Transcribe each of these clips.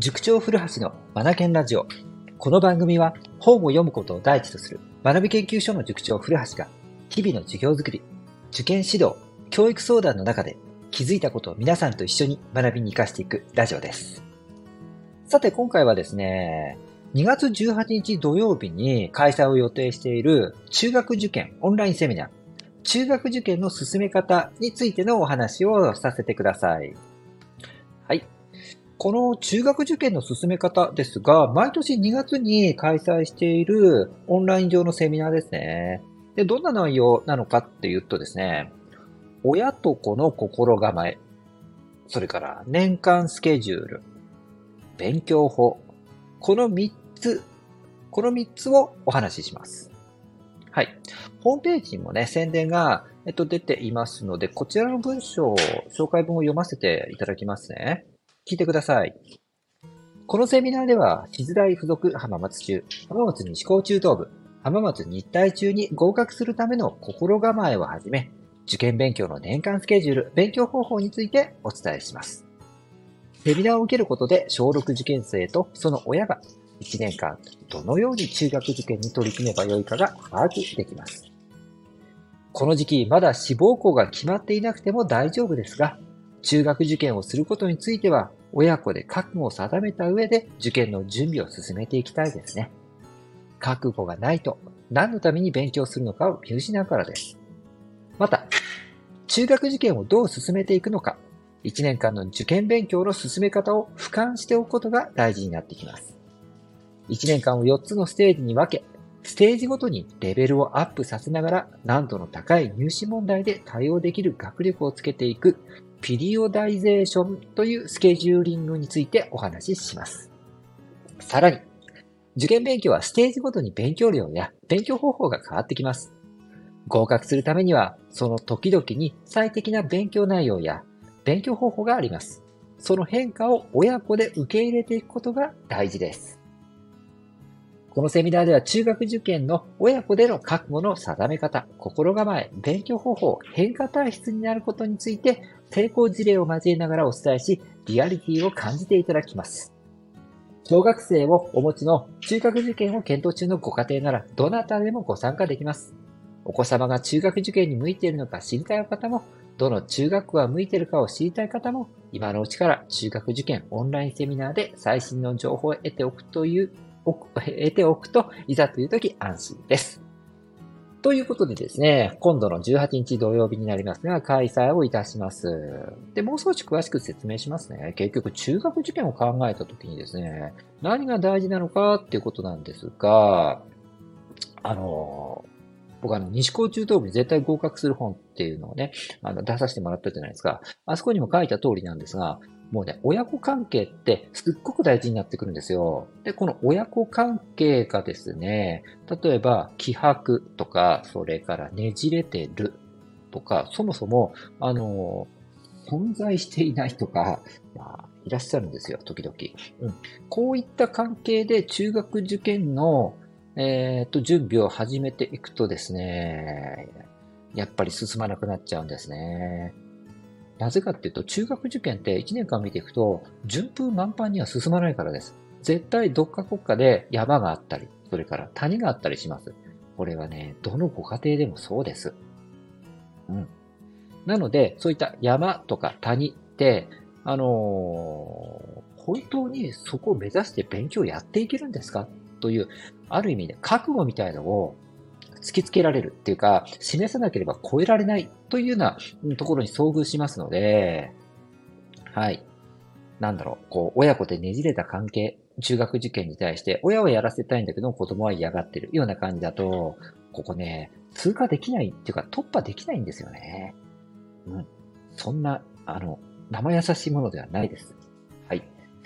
塾長古橋のマナケンラジオ。この番組は本を読むことを第一とする学び研究所の塾長古橋が日々の授業づくり、受験指導、教育相談の中で気づいたことを皆さんと一緒に学びに活かしていくラジオです。さて今回はですね、2月18日土曜日に開催を予定している中学受験オンラインセミナー、中学受験の進め方についてのお話をさせてください。はい。この中学受験の進め方ですが、毎年2月に開催しているオンライン上のセミナーですね。で、どんな内容なのかっていうとですね、親と子の心構え、それから年間スケジュール、勉強法、この3つ、この3つをお話しします。はい。ホームページにもね、宣伝が、えっと、出ていますので、こちらの文章、紹介文を読ませていただきますね。聞いてください。このセミナーでは、静大附属浜松中、浜松西高中等部、浜松日体中に合格するための心構えをはじめ、受験勉強の年間スケジュール、勉強方法についてお伝えします。セミナーを受けることで、小6受験生とその親が1年間どのように中学受験に取り組めばよいかが把握できます。この時期、まだ志望校が決まっていなくても大丈夫ですが、中学受験をすることについては、親子で覚悟を定めた上で受験の準備を進めていきたいですね。覚悟がないと何のために勉強するのかを見失うからです。また、中学受験をどう進めていくのか、1年間の受験勉強の進め方を俯瞰しておくことが大事になってきます。1年間を4つのステージに分け、ステージごとにレベルをアップさせながら難度の高い入試問題で対応できる学力をつけていくピリオダイゼーションというスケジューリングについてお話しします。さらに、受験勉強はステージごとに勉強量や勉強方法が変わってきます。合格するためには、その時々に最適な勉強内容や勉強方法があります。その変化を親子で受け入れていくことが大事です。このセミナーでは中学受験の親子での覚悟の定め方、心構え、勉強方法、変化体質になることについて成功事例を交えながらお伝えし、リアリティを感じていただきます。小学生をお持ちの中学受験を検討中のご家庭なら、どなたでもご参加できます。お子様が中学受験に向いているのか知りたい方も、どの中学校が向いているかを知りたい方も、今のうちから中学受験オンラインセミナーで最新の情報を得ておくという得ておくと、いざという時安心です。ということでですね、今度の18日土曜日になりますが、開催をいたします。で、もう少し詳しく説明しますね。結局、中学受験を考えた時にですね、何が大事なのかっていうことなんですが、あの、僕あの、西高中等部に絶対合格する本っていうのをね、あの、出させてもらったじゃないですか。あそこにも書いた通りなんですが、もうね、親子関係ってすっごく大事になってくるんですよ。で、この親子関係がですね、例えば気迫とか、それからねじれてるとか、そもそも、あの、存在していないとか、まあ、いらっしゃるんですよ、時々。うん。こういった関係で中学受験の、えっ、と、準備を始めていくとですね、やっぱり進まなくなっちゃうんですね。なぜかっていうと、中学受験って1年間見ていくと、順風満帆には進まないからです。絶対どっか国家で山があったり、それから谷があったりします。これはね、どのご家庭でもそうです。うん。なので、そういった山とか谷って、あのー、本当にそこを目指して勉強やっていけるんですか？という、ある意味で覚悟みたいのを突きつけられるっていうか、示さなければ超えられないというようなところに遭遇しますので、はい。なんだろう、こう、親子でねじれた関係、中学受験に対して、親はやらせたいんだけど、子供は嫌がってるような感じだと、ここね、通過できないっていうか、突破できないんですよね。うん。そんな、あの、生優しいものではないです。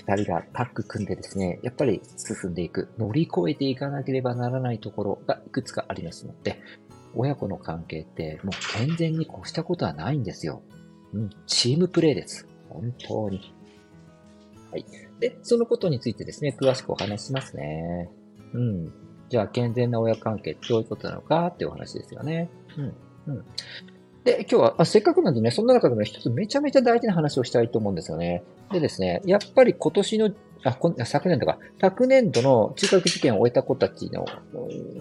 二人がタッグ組んでですね、やっぱり進んでいく、乗り越えていかなければならないところがいくつかありますので、親子の関係ってもう健全に越したことはないんですよ。うん、チームプレイです。本当に。はい。で、そのことについてですね、詳しくお話しますね。うん。じゃあ、健全な親関係ってどういうことなのかっていうお話ですよね。うん。うん。で、今日は、あせっかくなんでね、そんな中でも一つめちゃめちゃ大事な話をしたいと思うんですよね。でですね、やっぱり今年の、あ、こ昨年とか、昨年度の中学受験を終えた子たちの、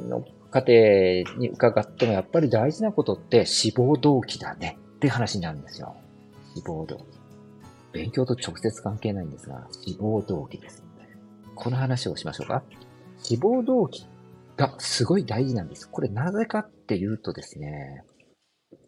の家庭に伺っても、やっぱり大事なことって志望動機だねって話になるんですよ。志望動機。勉強と直接関係ないんですが、志望動機です。この話をしましょうか。志望動機がすごい大事なんです。これなぜかっていうとですね、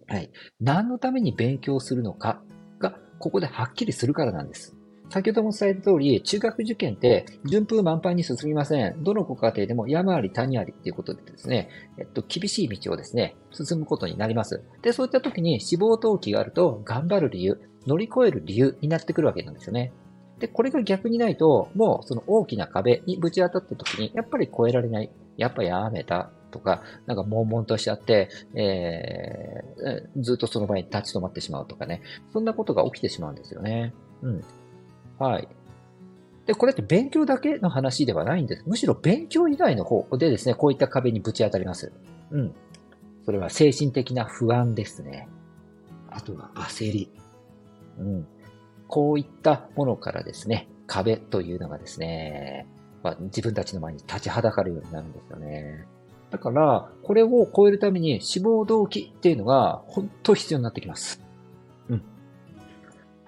はい。何のために勉強するのかが、ここではっきりするからなんです。先ほども伝えた通り、中学受験って順風満帆に進みません。どのご家庭でも山あり谷ありっていうことでですね、えっと、厳しい道をですね、進むことになります。で、そういった時に志望動機があると、頑張る理由、乗り越える理由になってくるわけなんですよね。で、これが逆にないと、もうその大きな壁にぶち当たった時に、やっぱり越えられない。やっぱやめた。とか、なんか悶々としちゃって、えー、ずっとその場に立ち止まってしまうとかね。そんなことが起きてしまうんですよね。うん。はい。で、これって勉強だけの話ではないんです。むしろ勉強以外の方でですね、こういった壁にぶち当たります。うん。それは精神的な不安ですね。あとは焦り。うん。こういったものからですね、壁というのがですね、まあ、自分たちの前に立ちはだかるようになるんですよね。だから、これを超えるために志望動機っていうのが本当必要になってきます。うん。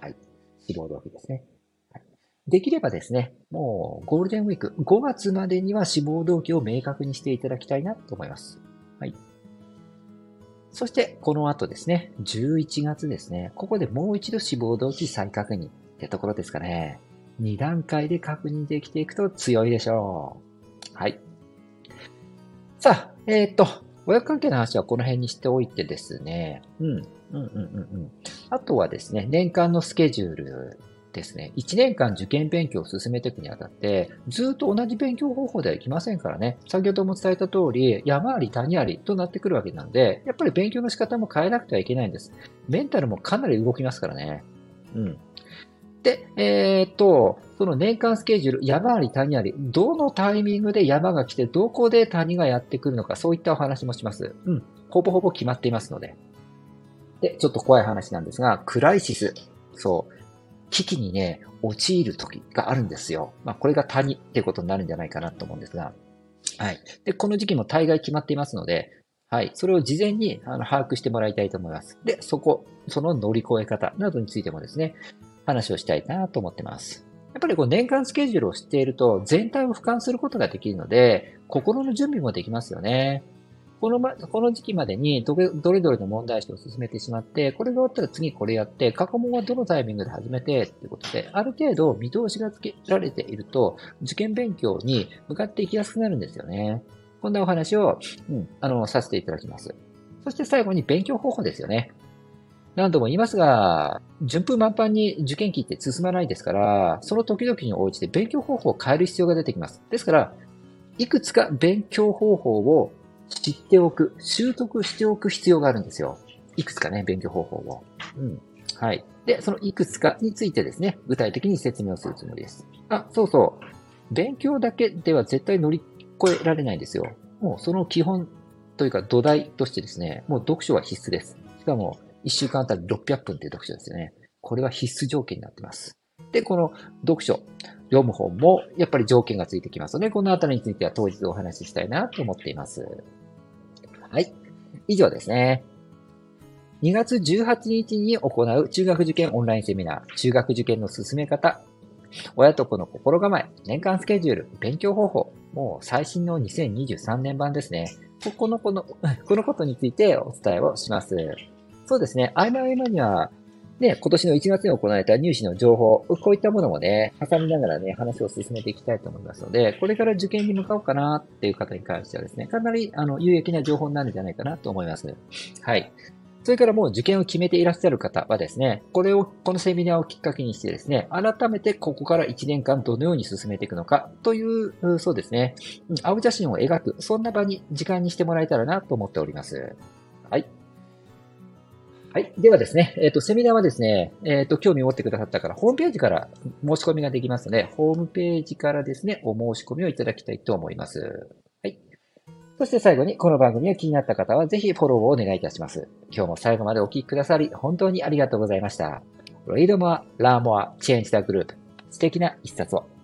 はい。志望動機ですね。はい、できればですね、もうゴールデンウィーク5月までには志望動機を明確にしていただきたいなと思います。はい。そして、この後ですね、11月ですね、ここでもう一度志望動機再確認ってところですかね。2段階で確認できていくと強いでしょう。はい。さあ、えっ、ー、と、親関係の話はこの辺にしておいてですね。うん。うんうんうんうん。あとはですね、年間のスケジュールですね。1年間受験勉強を進めていくにあたって、ずっと同じ勉強方法ではいきませんからね。先ほども伝えた通り、山あり谷ありとなってくるわけなんで、やっぱり勉強の仕方も変えなくてはいけないんです。メンタルもかなり動きますからね。うん。で、えー、っと、その年間スケジュール、山あり谷あり、どのタイミングで山が来て、どこで谷がやってくるのか、そういったお話もします。うん。ほぼほぼ決まっていますので。で、ちょっと怖い話なんですが、クライシス。そう。危機にね、陥る時があるんですよ。まあ、これが谷ってことになるんじゃないかなと思うんですが。はい。で、この時期も大概決まっていますので、はい。それを事前にあの把握してもらいたいと思います。で、そこ、その乗り越え方などについてもですね、話をしたいなと思ってます。やっぱりこう年間スケジュールを知っていると全体を俯瞰することができるので、心の準備もできますよね。この、ま、この時期までにどれどれの問題集を進めてしまって、これが終わったら次これやって、過去問はどのタイミングで始めてっていうことで、ある程度見通しがつけられていると、受験勉強に向かっていきやすくなるんですよね。こんなお話を、うん、あの、させていただきます。そして最後に勉強方法ですよね。何度も言いますが、順風満帆に受験期って進まないですから、その時々に応じて勉強方法を変える必要が出てきます。ですから、いくつか勉強方法を知っておく、習得しておく必要があるんですよ。いくつかね、勉強方法を。うん。はい。で、そのいくつかについてですね、具体的に説明をするつもりです。あ、そうそう。勉強だけでは絶対乗り越えられないんですよ。もうその基本というか土台としてですね、もう読書は必須です。しかも、1週間あたり600分っていう読書ですよね。これは必須条件になってます。で、この読書、読む本もやっぱり条件がついてきますので、このあたりについては当日お話ししたいなと思っています。はい。以上ですね。2月18日に行う中学受験オンラインセミナー、中学受験の進め方、親と子の心構え、年間スケジュール、勉強方法、もう最新の2023年版ですね。このこの、このことについてお伝えをします。そうですね。合間合間には、ね、今年の1月に行われた入試の情報、こういったものもね、挟みながらね、話を進めていきたいと思いますので、これから受験に向かおうかなっていう方に関してはですね、かなり、あの、有益な情報になるんじゃないかなと思います。はい。それからもう受験を決めていらっしゃる方はですね、これを、このセミナーをきっかけにしてですね、改めてここから1年間どのように進めていくのかという、そうですね、青写真を描く、そんな場に、時間にしてもらえたらなと思っております。はい。ではですね、えっ、ー、と、セミナーはですね、えっ、ー、と、興味を持ってくださったから、ホームページから申し込みができますので、ホームページからですね、お申し込みをいただきたいと思います。はい。そして最後に、この番組が気になった方は、ぜひフォローをお願いいたします。今日も最後までお聴きくださり、本当にありがとうございました。Read more, learn more, change the group. 素敵な一冊を。